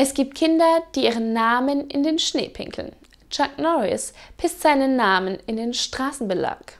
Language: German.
Es gibt Kinder, die ihren Namen in den Schnee pinkeln. Chuck Norris pisst seinen Namen in den Straßenbelag.